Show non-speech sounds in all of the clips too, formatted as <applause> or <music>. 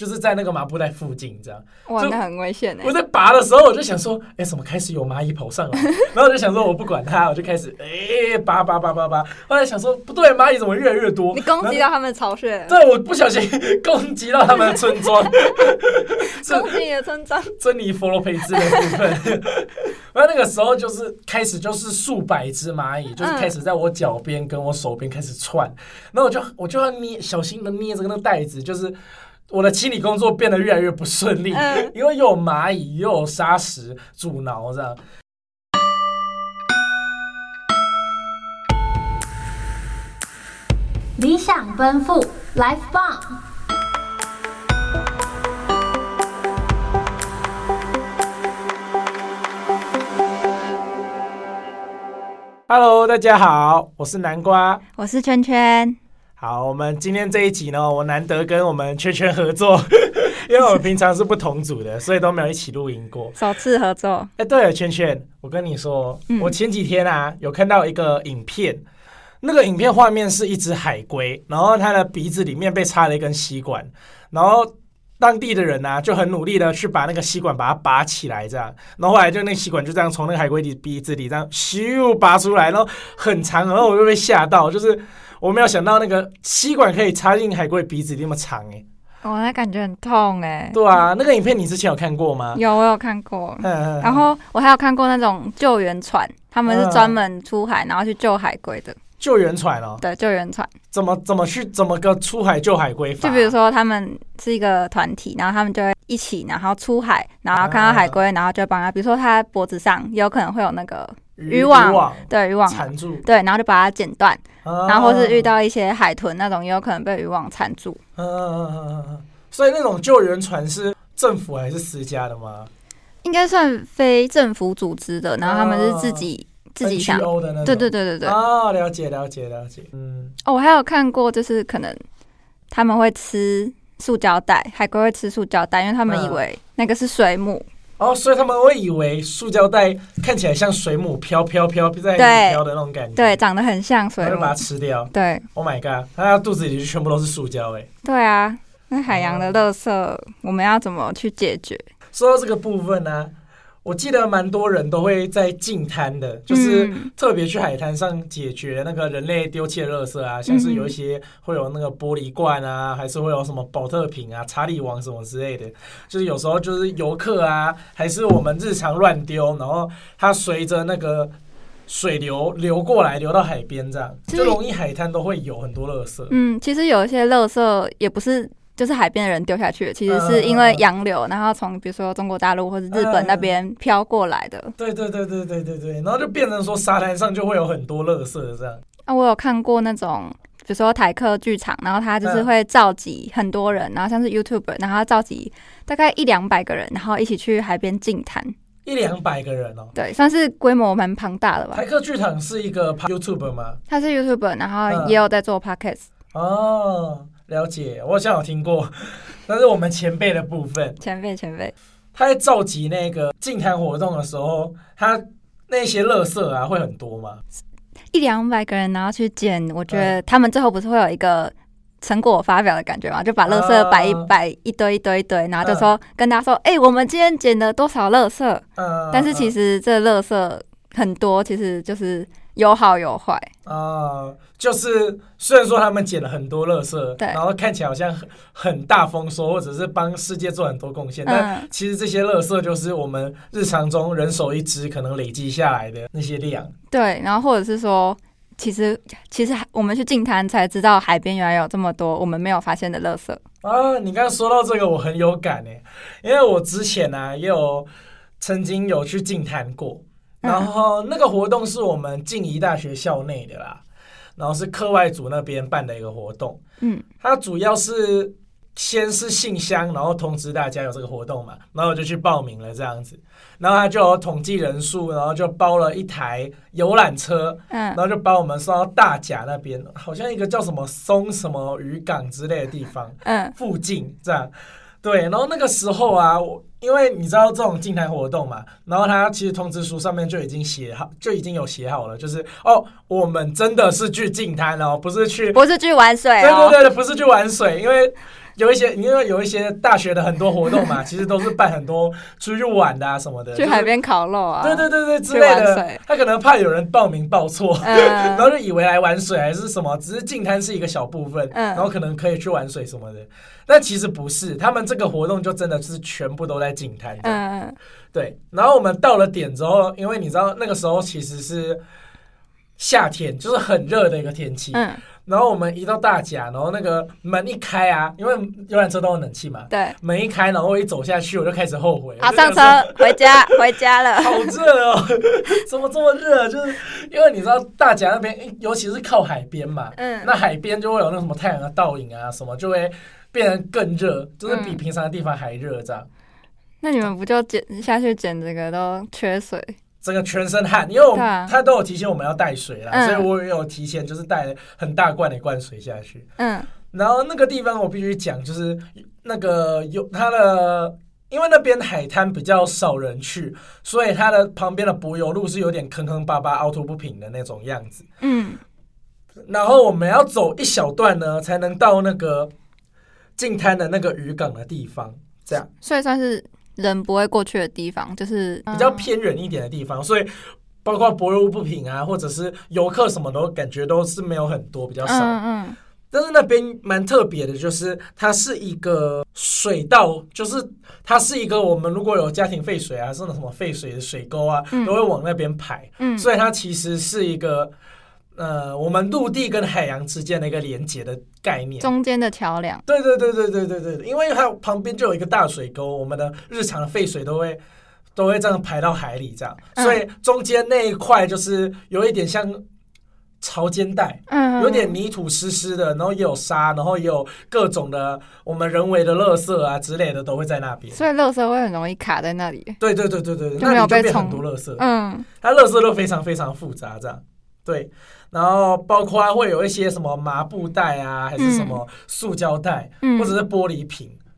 就是在那个麻布袋附近这样。哇，那很危险哎！我在拔的时候，我就想说，哎、欸，怎么开始有蚂蚁跑上来？<laughs> 然后我就想说，我不管它，我就开始哎、欸、拔拔拔拔拔。后来想说，不对，蚂蚁怎么越来越多？你攻击到他们的巢穴？对，我不小心 <laughs> 攻击到他们的村庄，<laughs> 攻击你的村庄，珍妮佛罗培兹的部分。然后那个时候就是开始，就是数百只蚂蚁，就是开始在我脚边跟我手边开始窜。然后我就我就要捏，小心的捏着那个袋子，就是。我的清理工作变得越来越不顺利，嗯、因为又有蚂蚁又有沙石阻挠这样。理想奔赴，Life 棒。Hello，大家好，我是南瓜，我是圈圈。好，我们今天这一集呢，我难得跟我们圈圈合作，<laughs> 因为我们平常是不同组的，所以都没有一起录音过，首次合作。哎，对了，圈圈，我跟你说，嗯、我前几天啊有看到一个影片，那个影片画面是一只海龟，然后它的鼻子里面被插了一根吸管，然后当地的人啊就很努力的去把那个吸管把它拔起来，这样，然后后来就那个吸管就这样从那个海龟的鼻子里这样咻拔出来，然后很长，然后我就被吓到，就是。我没有想到那个吸管可以插进海龟鼻子那么长哎、欸，哦，那感觉很痛哎、欸。对啊，那个影片你之前有看过吗？有，我有看过。嗯然后我还有看过那种救援船，他们是专门出海然后去救海龟的。救援船哦。对，救援船。怎么怎么去怎么个出海救海龟法？就比如说他们是一个团体，然后他们就会一起，然后出海，然后看到海龟，然后就帮他，比如说他脖子上有可能会有那个。渔网，网对渔网缠住，对，然后就把它剪断，啊、然后或是遇到一些海豚那种，也有可能被渔网缠住。所以那种救援船是政府还是私家的吗？应该算非政府组织的，然后他们是自己、啊、自己想的那种。对对对对对。哦，了解了解了解。嗯，哦，我还有看过，就是可能他们会吃塑胶袋，海龟会吃塑胶袋，因为他们以为那个是水母。哦，所以他们会以为塑胶袋看起来像水母飘飘飘在海里飘的那种感觉，对，长得很像水母，就把它吃掉。对，Oh my god，它肚子里就全部都是塑胶哎。对啊，那海洋的垃圾我们要怎么去解决？说到这个部分呢、啊？我记得蛮多人都会在净滩的，就是特别去海滩上解决那个人类丢弃的垃圾啊，像是有一些会有那个玻璃罐啊，还是会有什么保特瓶啊、查理王什么之类的，就是有时候就是游客啊，还是我们日常乱丢，然后它随着那个水流流过来，流到海边这样，就容易海滩都会有很多垃圾。嗯，其实有一些垃圾也不是。就是海边的人丢下去的，其实是因为洋流，然后从比如说中国大陆或者日本那边飘过来的。对对对对对对对，然后就变成说沙滩上就会有很多垃圾这样。啊，我有看过那种，比如说台客剧场，然后他就是会召集很多人，然后像是 YouTuber，然后召集大概一两百个人，然后一起去海边净滩。一两百个人哦，对，算是规模蛮庞大的吧。台客剧场是一个 YouTuber 吗？他是 YouTuber，然后也有在做 Podcast。哦。了解，我好像有听过，<laughs> 但是我们前辈的部分，前辈前辈，他在召集那个净滩活动的时候，他那些垃圾啊会很多吗？一两百个人然后去捡，我觉得他们最后不是会有一个成果发表的感觉吗？就把垃圾摆一摆一堆一堆一堆，然后就说跟大家说，哎、欸，我们今天捡了多少垃圾？但是其实这垃圾很多，其实就是。有好有坏啊、呃，就是虽然说他们捡了很多垃圾，对，然后看起来好像很很大丰收，或者是帮世界做很多贡献，嗯、但其实这些垃圾就是我们日常中人手一只可能累积下来的那些量。对，然后或者是说，其实其实我们去净滩才知道海边原来有这么多我们没有发现的垃圾啊！你刚刚说到这个，我很有感诶，因为我之前呢、啊、也有曾经有去净滩过。然后那个活动是我们静宜大学校内的啦，然后是课外组那边办的一个活动。嗯，它主要是先是信箱，然后通知大家有这个活动嘛，然后我就去报名了这样子。然后他就有统计人数，然后就包了一台游览车，嗯，然后就把我们送到大甲那边，好像一个叫什么松什么渔港之类的地方，嗯，附近这样。对，然后那个时候啊，我因为你知道这种静滩活动嘛，然后他其实通知书上面就已经写好，就已经有写好了，就是哦，我们真的是去静滩哦，不是去，不是去玩水哦，对对对，不是去玩水，因为有一些，因为有一些大学的很多活动嘛，<laughs> 其实都是办很多出去玩的啊什么的，去海边烤肉啊，对对对对之类的。他可能怕有人报名报错，嗯、然后就以为来玩水还是什么，只是进滩是一个小部分，嗯、然后可能可以去玩水什么的。但其实不是，他们这个活动就真的是全部都在净滩。嗯，对。然后我们到了点之后，因为你知道那个时候其实是夏天，就是很热的一个天气。嗯。然后我们一到大甲，然后那个门一开啊，因为游览车都有冷气嘛。对。门一开，然后我一走下去，我就开始后悔。好，上车 <laughs> 回家，回家了。好热哦！<laughs> 怎么这么热？就是因为你知道大甲那边，尤其是靠海边嘛。嗯。那海边就会有那什么太阳的倒影啊，什么就会变得更热，就是比平常的地方还热这样。嗯、那你们不就捡下去捡这个都缺水？整个全身汗，因为他都有提醒我们要带水啦，嗯、所以我也有提前就是带很大罐的一罐水下去。嗯，然后那个地方我必须讲，就是那个有它的，因为那边海滩比较少人去，所以它的旁边的柏油路是有点坑坑巴巴、凹凸不平的那种样子。嗯，然后我们要走一小段呢，才能到那个近滩的那个渔港的地方，这样，所以算是。人不会过去的地方，就是比较偏远一点的地方，所以包括柏油不平啊，或者是游客什么的，感觉都是没有很多，比较少。嗯嗯。但是那边蛮特别的，就是它是一个水道，就是它是一个我们如果有家庭废水啊，这种什么废水的水沟啊，都会往那边排。嗯。所以它其实是一个。呃，我们陆地跟海洋之间的一个连接的概念，中间的桥梁。对对对对对对对，因为它旁边就有一个大水沟，我们的日常的废水都会都会这样排到海里，这样，嗯、所以中间那一块就是有一点像潮间带，嗯，有点泥土湿湿的，然后也有沙，然后也有各种的我们人为的垃圾啊之类的都会在那边，所以垃圾会很容易卡在那里。对对对对对，那里就变很多垃圾，嗯，它垃圾都非常非常复杂，这样，对。然后包括会有一些什么麻布袋啊，还是什么塑胶袋，嗯、或者是玻璃瓶，嗯、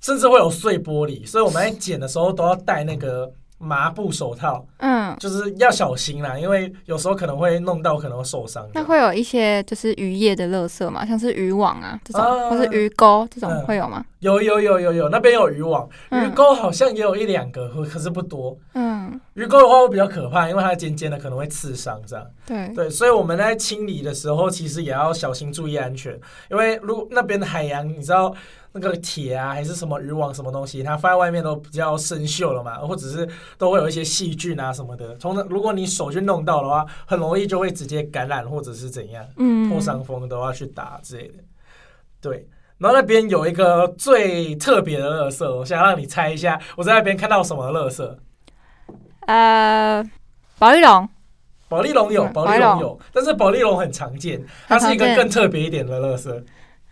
甚至会有碎玻璃，所以我们在捡的时候都要带那个。麻布手套，嗯，就是要小心啦，因为有时候可能会弄到，可能会受伤。那会有一些就是渔业的垃圾嘛，像是渔网啊这种，啊、或是鱼钩这种会有吗？有有有有有，那边有渔网，鱼钩好像也有一两个，可是不多。嗯，鱼钩的话会比较可怕，因为它尖尖的可能会刺伤这样。对对，所以我们在清理的时候，其实也要小心注意安全，因为如果那边的海洋，你知道。那个铁啊，还是什么渔网什么东西，它放在外面都比较生锈了嘛，或者是都会有一些细菌啊什么的。从那如果你手去弄到的话，很容易就会直接感染或者是怎样，嗯，破伤风都要去打之类的。对，然后那边有一个最特别的垃圾，我想让你猜一下，我在那边看到什么垃圾？呃，保丽龙，保丽龙有，保丽龙有，但是保丽龙很常见，它是一个更特别一点的垃圾。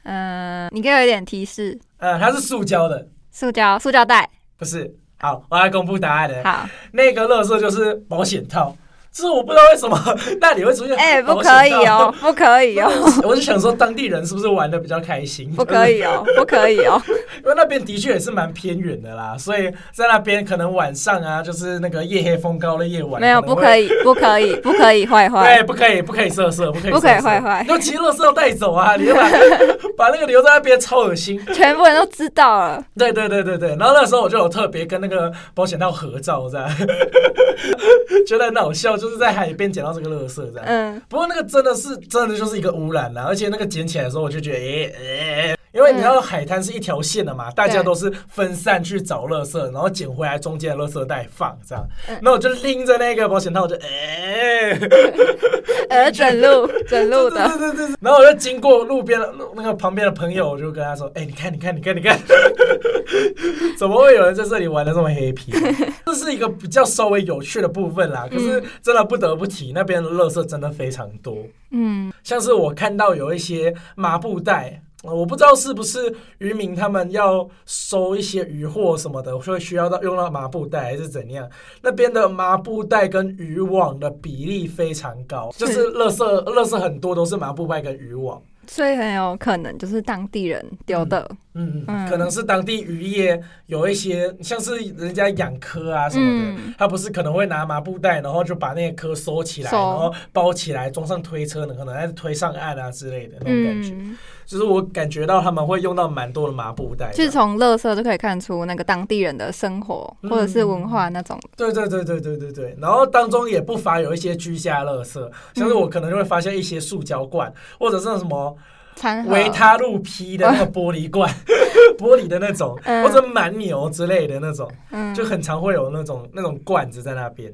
嗯，你给我一点提示。呃，它是塑胶的，塑胶，塑胶袋，不是。好，我来公布答案了。好，那个乐色就是保险套。是我不知道为什么 <laughs> 那里会出现哎，不可以哦，不可以哦。<laughs> 我就想说，当地人是不是玩的比较开心？不可以哦，<laughs> 不可以哦。因为那边的确也是蛮偏远的啦，所以在那边可能晚上啊，就是那个夜黑风高的夜晚，没有不可以，不可以，不可以坏坏。对，不可以，不可以色色，不可以，不可以坏坏。就其乐色要带走啊，你就把把那个留在那边，超恶心。全部人都知道了。对对对对对，然后那时候我就有特别跟那个保险套合照，这样觉得很好笑，就是在海边捡。到这个垃圾这样，嗯，不过那个真的是真的就是一个污染了，而且那个捡起来的时候，我就觉得，哎、欸、诶，因为你知道海滩是一条线的嘛，大家都是分散去找垃圾，然后捡回来中间的垃圾袋放这样，那我就拎着那个保险套，我就诶，<laughs> 呃，整路 <laughs> 整路的，对对对，然后我就经过路边的那个旁边的朋友，我就跟他说，哎，你看你看你看你看，<laughs> 怎么会有人在这里玩的这么黑皮？这是一个比较稍微有趣的部分啦，可是真的不得不提。那边的垃圾真的非常多，嗯，像是我看到有一些麻布袋，我不知道是不是渔民他们要收一些渔获什么的，会需要到用到麻布袋还是怎样？那边的麻布袋跟渔网的比例非常高，就是垃圾，垃圾很多都是麻布袋跟渔网。所以很有可能就是当地人丢的，嗯嗯，可能是当地渔业有一些像是人家养科啊什么的，嗯、他不是可能会拿麻布袋，然后就把那些科收起来，然后包起来装上推车呢，可能还是推上岸啊之类的那种感觉。嗯、就是我感觉到他们会用到蛮多的麻布袋。就是从乐色就可以看出那个当地人的生活或者是文化那种。嗯、对对对对对对对。然后当中也不乏有一些居家乐色，像是我可能就会发现一些塑胶罐，嗯、或者是什么维他露 P 的那个 <laughs> 玻璃罐，<laughs> 玻璃的那种，嗯、或者蛮牛之类的那种，嗯、就很常会有那种那种罐子在那边。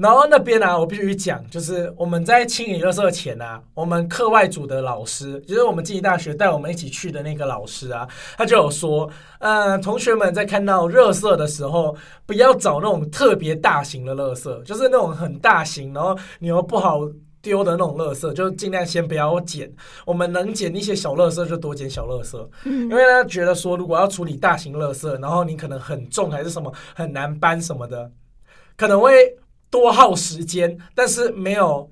然后那边呢、啊，我必须讲，就是我们在清理垃圾前啊，我们课外组的老师，就是我们静宜大学带我们一起去的那个老师啊，他就有说，呃，同学们在看到垃圾的时候，不要找那种特别大型的垃圾，就是那种很大型，然后你又不好丢的那种垃圾，就尽量先不要捡。我们能捡一些小垃圾就多捡小垃圾，因为他觉得说，如果要处理大型垃圾，然后你可能很重还是什么很难搬什么的，可能会。多耗时间，但是没有。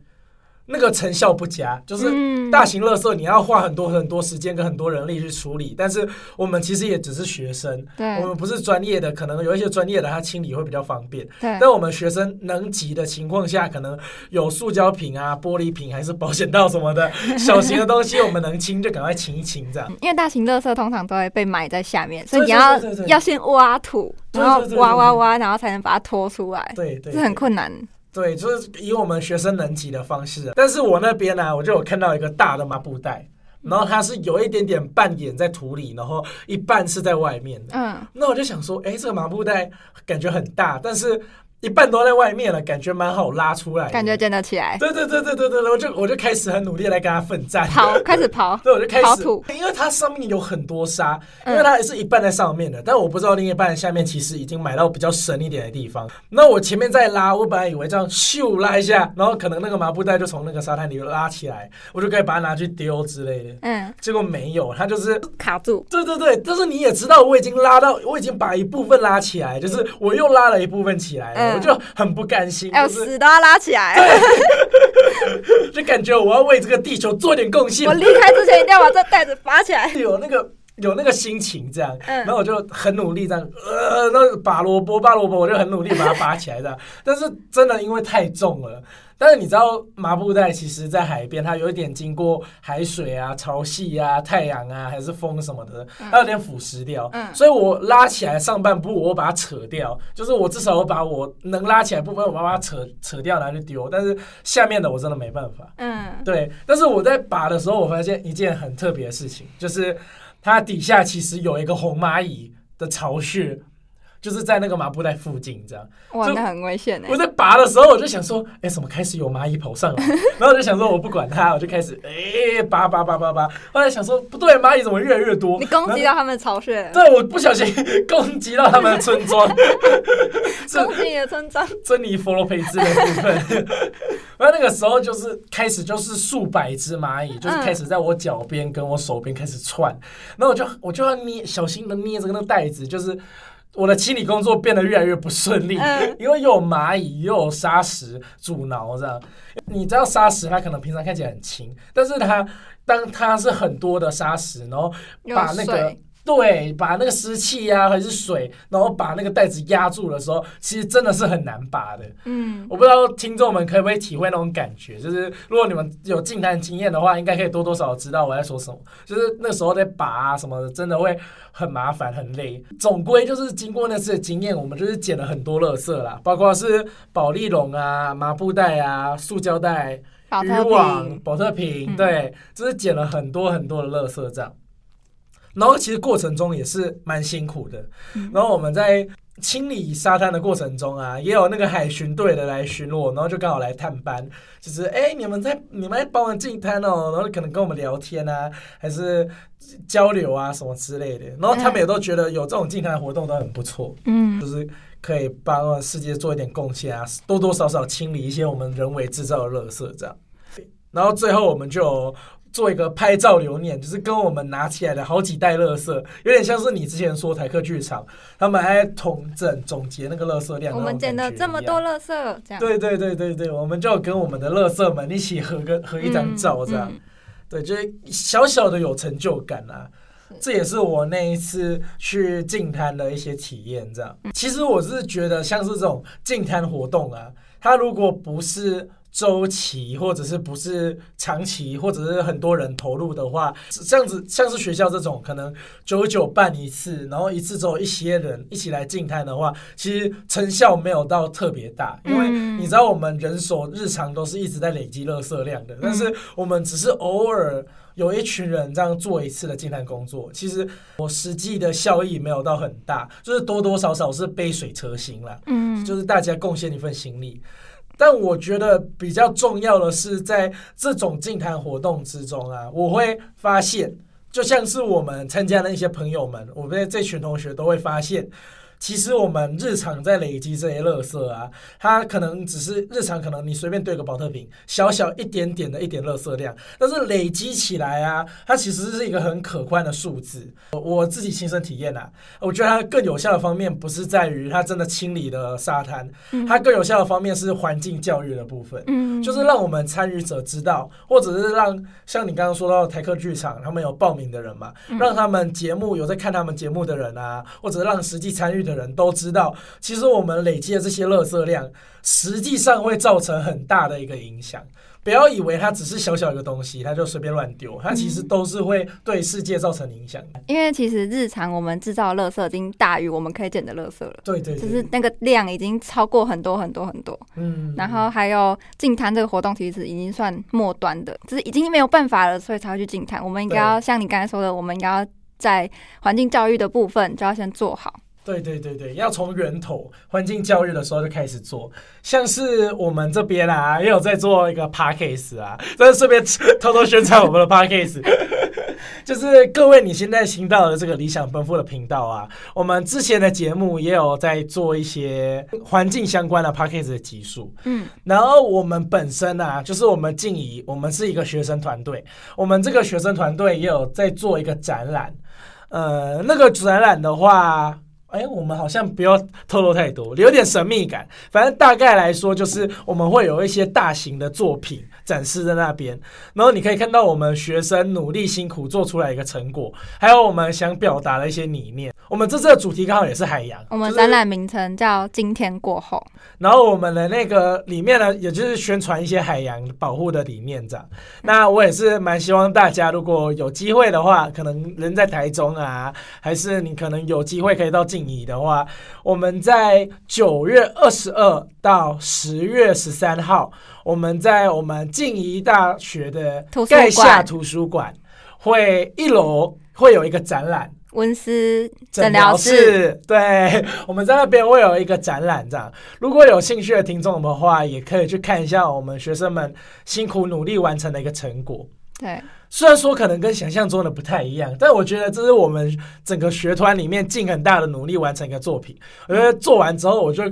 那个成效不佳，就是大型垃圾你要花很多很多时间跟很多人力去处理，但是我们其实也只是学生，我们不是专业的，可能有一些专业的他清理会比较方便，但我们学生能及的情况下，可能有塑胶瓶啊、玻璃瓶还是保险套什么的小型的东西，我们能清就赶快清一清这样。<laughs> 因为大型垃圾通常都会被埋在下面，所以你要要先挖土，然后挖挖挖，然后才能把它拖出来，对对，是很困难。对，就是以我们学生能级的方式，但是我那边呢、啊，我就有看到一个大的麻布袋，然后它是有一点点半掩在土里，然后一半是在外面的。嗯，那我就想说，哎，这个麻布袋感觉很大，但是。一半都在外面了，感觉蛮好拉出来，感觉捡得起来。对对对对对对，我就我就开始很努力来跟他奋战，跑，开始跑。<laughs> 对，我就开始因为它上面有很多沙，因为它还是一半在上面的，嗯、但我不知道另一半下面其实已经埋到比较深一点的地方。那我前面再拉，我本来以为这样咻拉一下，然后可能那个麻布袋就从那个沙滩里拉起来，我就可以把它拿去丢之类的。嗯，结果没有，它就是卡住。对对对，但是你也知道，我已经拉到，我已经把一部分拉起来，就是我又拉了一部分起来，嗯、我就很不。甘心，哎，死都要拉起来，<laughs> 就感觉我要为这个地球做点贡献。我离开之前一定要把这袋子拔起来，<laughs> 有那个有那个心情这样，然后我就很努力这样，呃，那拔萝卜拔萝卜，我就很努力把它拔起来这样，但是真的因为太重了。但是你知道麻布袋其实，在海边它有一点经过海水啊、潮汐啊、太阳啊，还是风什么的，它有点腐蚀掉。嗯，所以我拉起来上半部，我把它扯掉，就是我至少我把我能拉起来部分，我把它扯扯掉拿去丢。但是下面的我真的没办法。嗯，对。但是我在拔的时候，我发现一件很特别的事情，就是它底下其实有一个红蚂蚁的巢穴。就是在那个麻布袋附近，这样哇，那很危险。我在拔的时候，我就想说，哎、欸，怎么开始有蚂蚁跑上来？<laughs> 然后我就想说，我不管它，我就开始哎、欸，拔拔拔拔拔。后来想说，不对，蚂蚁怎么越来越多？你攻击到他们的巢穴？对，我不小心 <laughs> 攻击到他们的村庄，<laughs> 攻击你的村庄，珍妮佛罗培兹的部分。然后那个时候就是开始，就是数百只蚂蚁，就是开始在我脚边跟我手边开始窜。然后我就我就要捏，小心的捏着那个袋子，就是。我的清理工作变得越来越不顺利，嗯、因为又有蚂蚁又有沙石阻挠，这样。你知道沙石它可能平常看起来很轻，但是它当它是很多的沙石，然后把那个。对，把那个湿气呀，还是水，然后把那个袋子压住的时候，其实真的是很难拔的。嗯，我不知道听众们可不可以体会那种感觉，就是如果你们有净滩经验的话，应该可以多多少少知道我在说什么。就是那时候在拔啊什么的，真的会很麻烦很累。总归就是经过那次的经验，我们就是捡了很多垃圾啦，包括是保丽龙啊、麻布袋啊、塑胶袋、渔网、保特瓶，对，就是捡了很多很多的垃圾这样。然后其实过程中也是蛮辛苦的。然后我们在清理沙滩的过程中啊，也有那个海巡队的来巡逻，然后就刚好来探班，就是哎，你们在你们在帮我净滩哦，然后可能跟我们聊天啊，还是交流啊什么之类的。然后他们也都觉得有这种净滩活动都很不错，嗯，就是可以帮世界做一点贡献啊，多多少少清理一些我们人为制造的垃圾这样。然后最后我们就。做一个拍照留念，就是跟我们拿起来的好几袋垃圾，有点像是你之前说台客剧场，他们还统整总结那个垃圾量。我们捡了这么多垃圾，这样。对对对对对，我们就跟我们的垃圾们一起合个合一张照，这样。嗯嗯、对，就是小小的有成就感啊。这也是我那一次去净滩的一些体验，这样。其实我是觉得，像是这种净滩活动啊，它如果不是周期，或者是不是长期，或者是很多人投入的话，这样子像是学校这种可能久久办一次，然后一次之后一些人一起来静态的话，其实成效没有到特别大，因为你知道我们人手日常都是一直在累积垃圾量的，但是我们只是偶尔。有一群人这样做一次的净滩工作，其实我实际的效益没有到很大，就是多多少少是杯水车薪啦。嗯，就是大家贡献一份心力。但我觉得比较重要的是，在这种静谈活动之中啊，我会发现，就像是我们参加那些朋友们，我们这群同学都会发现。其实我们日常在累积这些垃圾啊，它可能只是日常，可能你随便堆个保特瓶，小小一点点的一点垃圾量，但是累积起来啊，它其实是一个很可观的数字。我自己亲身体验啊，我觉得它更有效的方面不是在于它真的清理了沙滩，它更有效的方面是环境教育的部分，嗯，就是让我们参与者知道，或者是让像你刚刚说到台客剧场，他们有报名的人嘛，让他们节目有在看他们节目的人啊，或者让实际参与。的人都知道，其实我们累积的这些垃圾量，实际上会造成很大的一个影响。不要以为它只是小小一个东西，它就随便乱丢，它其实都是会对世界造成影响。因为其实日常我们制造的垃圾已经大于我们可以捡的垃圾了。对对，就是那个量已经超过很多很多很多。嗯。然后还有净滩这个活动，其实已经算末端的，就是已经没有办法了，所以才会去净滩。我们应该要像你刚才说的，我们应该要在环境教育的部分就要先做好。对对对对，要从源头环境教育的时候就开始做，像是我们这边啊，也有在做一个 p a c k a g e 啊，在这边偷偷宣传我们的 p a c k a g e 就是各位你现在听到的这个理想奔赴的频道啊，我们之前的节目也有在做一些环境相关的 p a c k a g e 的集数，嗯，然后我们本身啊，就是我们静怡，我们是一个学生团队，我们这个学生团队也有在做一个展览，呃，那个展览的话。哎，我们好像不要透露太多，留点神秘感。反正大概来说，就是我们会有一些大型的作品展示在那边，然后你可以看到我们学生努力辛苦做出来一个成果，还有我们想表达的一些理念。我们这次的主题刚好也是海洋，我们展览名称叫“今天过后”。然后我们的那个里面呢，也就是宣传一些海洋保护的理念这样。那我也是蛮希望大家如果有机会的话，可能人在台中啊，还是你可能有机会可以到静宜的话，我们在九月二十二到十月十三号，我们在我们静宜大学的盖下图书馆会一楼会有一个展览。温思诊疗室，对，我们在那边会有一个展览，这样。如果有兴趣的听众的话，也可以去看一下我们学生们辛苦努力完成的一个成果。对，虽然说可能跟想象中的不太一样，但我觉得这是我们整个学团里面尽很大的努力完成一个作品。我觉得做完之后，我就。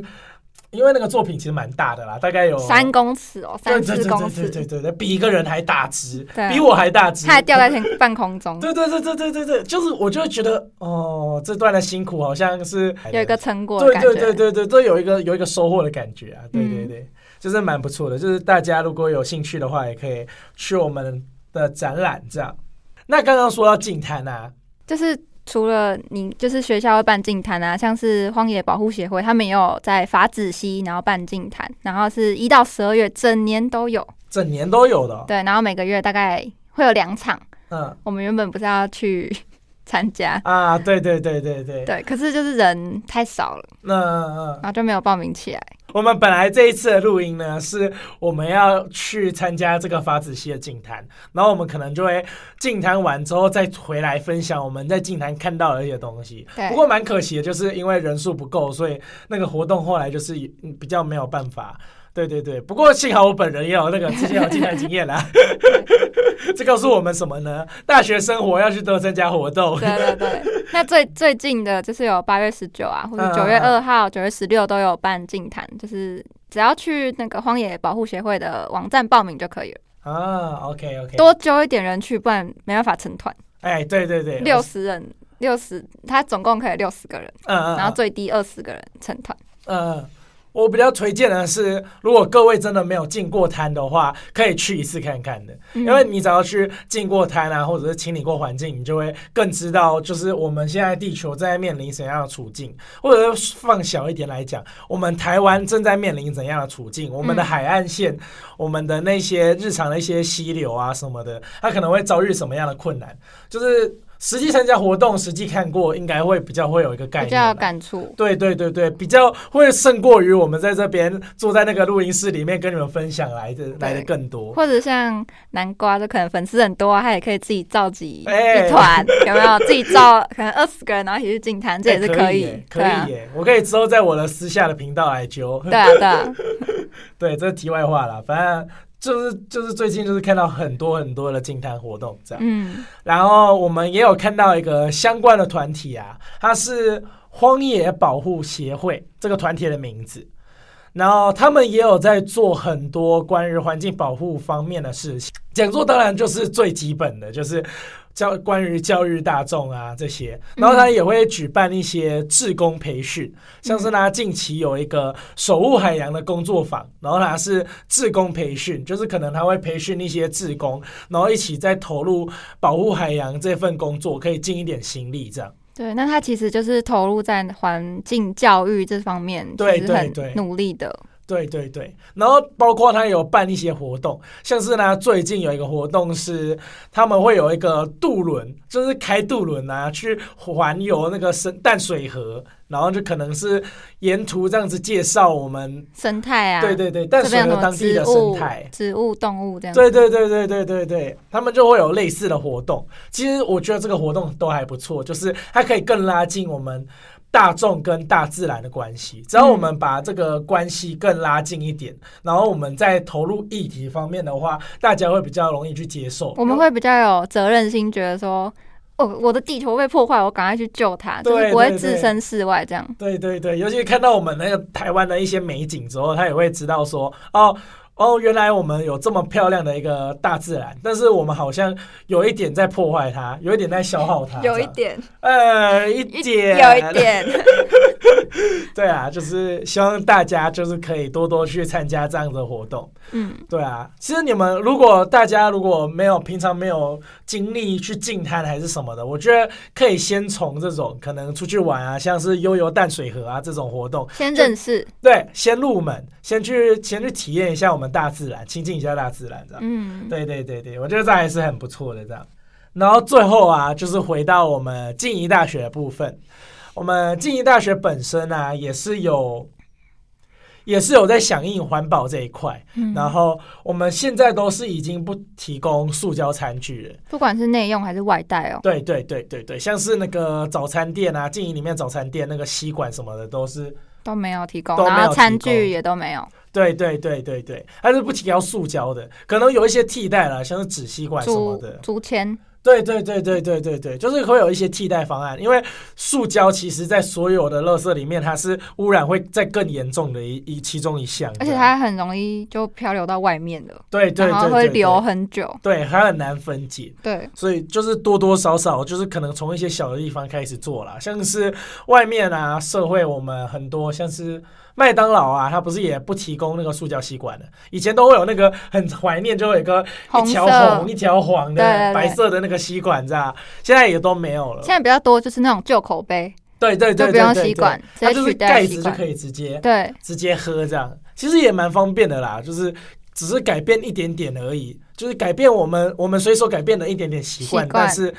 因为那个作品其实蛮大的啦，大概有三公尺哦，三四公尺，对对对对，比一个人还大只，比我还大只，它还吊在天半空中。对对对对对对对，就是我就觉得哦，这段的辛苦好像是有一个成果，对对对对对，都有一个有一个收获的感觉啊，对对对，嗯、就是蛮不错的。就是大家如果有兴趣的话，也可以去我们的展览这样。那刚刚说到净滩啊，就是。除了你，就是学校会办净坛啊，像是荒野保护协会，他们也有在法子溪，然后办净坛，然后是一到十二月，整年都有，整年都有的哦。对，然后每个月大概会有两场。嗯，我们原本不是要去参加啊？对对对对对，对，可是就是人太少了，那嗯嗯，然后就没有报名起来。我们本来这一次的录音呢，是我们要去参加这个法子西的净滩，然后我们可能就会净滩完之后再回来分享我们在净滩看到的一些东西。不过蛮可惜的，就是因为人数不够，所以那个活动后来就是比较没有办法。对对对，不过幸好我本人也有那个之前有净滩经验啦。<laughs> 这告诉我们什么呢？大学生活要去多参加活动。对对对，那最最近的就是有八月十九啊，或者九月二号、九月十六都有办净坛，就是只要去那个荒野保护协会的网站报名就可以了。啊，OK OK，多揪一点人去，不然没办法成团。哎，对对对，六十人，六十，他总共可以六十个人，嗯嗯，然后最低二十个人成团。嗯。我比较推荐的是，如果各位真的没有进过滩的话，可以去一次看看的。因为你只要去进过滩啊，或者是清理过环境，你就会更知道，就是我们现在地球正在面临怎样的处境，或者是放小一点来讲，我们台湾正在面临怎样的处境，我们的海岸线，我们的那些日常的一些溪流啊什么的，它可能会遭遇什么样的困难，就是。实际参加活动，实际看过，应该会比较会有一个概念，比较有感触。对对对对，比较会胜过于我们在这边坐在那个录音室里面跟你们分享来的来的更多。或者像南瓜，就可能粉丝很多啊，他也可以自己召集一团，欸、<laughs> 有没有？自己召可能二十个人，然后一起去进摊，这也是可以。欸、可以耶，可以耶，我可以之后在我的私下的频道来揪。对啊，对啊，<laughs> 对，这是题外话了，反正。就是就是最近就是看到很多很多的净滩活动这样，嗯，然后我们也有看到一个相关的团体啊，它是荒野保护协会这个团体的名字，然后他们也有在做很多关于环境保护方面的事情。讲座当然就是最基本的，就是。教关于教育大众啊这些，然后他也会举办一些志工培训，嗯、像是他近期有一个守护海洋的工作坊，然后他是志工培训，就是可能他会培训一些志工，然后一起在投入保护海洋这份工作，可以尽一点心力这样。对，那他其实就是投入在环境教育这方面，对对对，努力的。对对对，然后包括他有办一些活动，像是呢，最近有一个活动是他们会有一个渡轮，就是开渡轮啊，去环游那个生淡水河，然后就可能是沿途这样子介绍我们生态啊，对对对，淡水河当地的生态，植物、动物这样。对对对对对对对，他们就会有类似的活动。其实我觉得这个活动都还不错，就是它可以更拉近我们。大众跟大自然的关系，只要我们把这个关系更拉近一点，嗯、然后我们在投入议题方面的话，大家会比较容易去接受。我们会比较有责任心，觉得说，哦，我的地球被破坏，我赶快去救它，就是不会置身事外这样。对对对，尤其看到我们那个台湾的一些美景之后，他也会知道说，哦。哦，原来我们有这么漂亮的一个大自然，但是我们好像有一点在破坏它，有一点在消耗它，有一点，呃，一点，有一点，<laughs> 对啊，就是希望大家就是可以多多去参加这样的活动，嗯，对啊，其实你们如果大家如果没有平常没有精力去进滩还是什么的，我觉得可以先从这种可能出去玩啊，像是悠游淡水河啊这种活动先认识，对，先入门，先去先去体验一下我们。大自然，亲近一下大自然，这样。嗯，对对对对，我觉得这还是很不错的，这样。然后最后啊，就是回到我们静宜大学的部分。我们静宜大学本身啊，也是有，也是有在响应环保这一块。嗯，然后我们现在都是已经不提供塑胶餐具了，不管是内用还是外带哦。对对对对对，像是那个早餐店啊，静宜里面早餐店那个吸管什么的都是都没有提供，然后餐具也都没有。对对对对对，它是不提供塑胶的，可能有一些替代了，像是纸吸管什么的。竹签。对对对对对对对，就是会有一些替代方案，因为塑胶其实在所有的垃圾里面，它是污染会再更严重的一一其中一项，而且它很容易就漂流到外面的。对对对，然后会留很久。对，还很难分解。对，所以就是多多少少就是可能从一些小的地方开始做啦，像是外面啊，社会我们很多像是。麦当劳啊，它不是也不提供那个塑胶吸管的？以前都会有那个很怀念，就会有一个一条红、一条黄的白色的那个吸管，这样？现在也都没有了。现在比较多就是那种旧口杯，对对对，就不用吸管，它就是盖子就可以直接对直接喝这样，其实也蛮方便的啦，就是只是改变一点点而已，就是改变我们我们随手改变的一点点习惯，但是。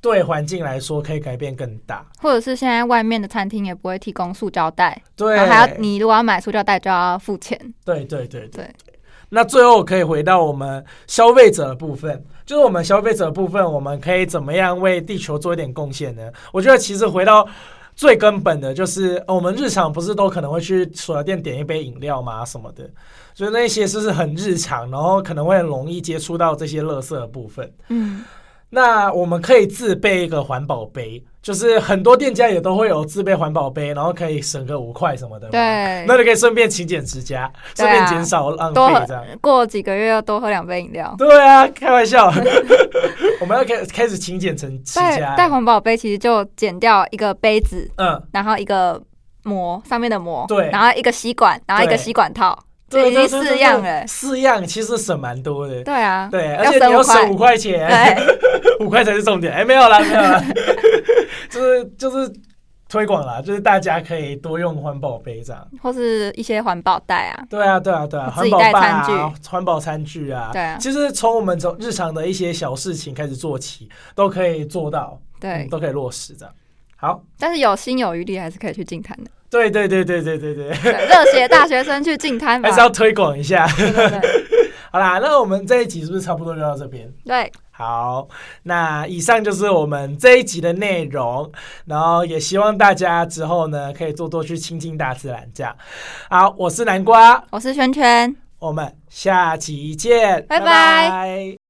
对环境来说，可以改变更大。或者是现在外面的餐厅也不会提供塑胶袋，对，然后还要你如果要买塑胶袋就要付钱。对对对对对。那最后可以回到我们消费者的部分，就是我们消费者的部分，我们可以怎么样为地球做一点贡献呢？我觉得其实回到最根本的就是，我们日常不是都可能会去手摇店点一杯饮料吗？什么的，所以那些就是很日常，然后可能会很容易接触到这些垃圾的部分。嗯。那我们可以自备一个环保杯，就是很多店家也都会有自备环保杯，然后可以省个五块什么的。对，那就可以顺便勤俭持家，顺、啊、便减少浪费，这样。过几个月要多喝两杯饮料。对啊，开玩笑，<laughs> 我们要开开始勤俭成持家。带环保杯其实就减掉一个杯子，嗯，然后一个膜上面的膜，对，然后一个吸管，然后一个吸管套，对，已经四样了，四样其实省蛮多的，对啊，对，而且你要省五块钱，<laughs> 五块才是重点，哎，没有啦，没有啦，就 <laughs> 是就是。推广啦，就是大家可以多用环保杯这样，或是一些环保袋啊。对啊，对啊，对啊，环保袋啊，环保餐具啊。对啊，其实从我们从日常的一些小事情开始做起，都可以做到，对，嗯、都可以落实这样。好，但是有心有余力，还是可以去净滩的。对对对对对对对，热血大学生去净滩，<laughs> 还是要推广一下。对对对 <laughs> 好啦，那我们这一集是不是差不多就到这边？对。好，那以上就是我们这一集的内容，然后也希望大家之后呢，可以多多去亲近大自然，这样。好，我是南瓜，我是圈圈，我们下期见，拜拜。拜拜。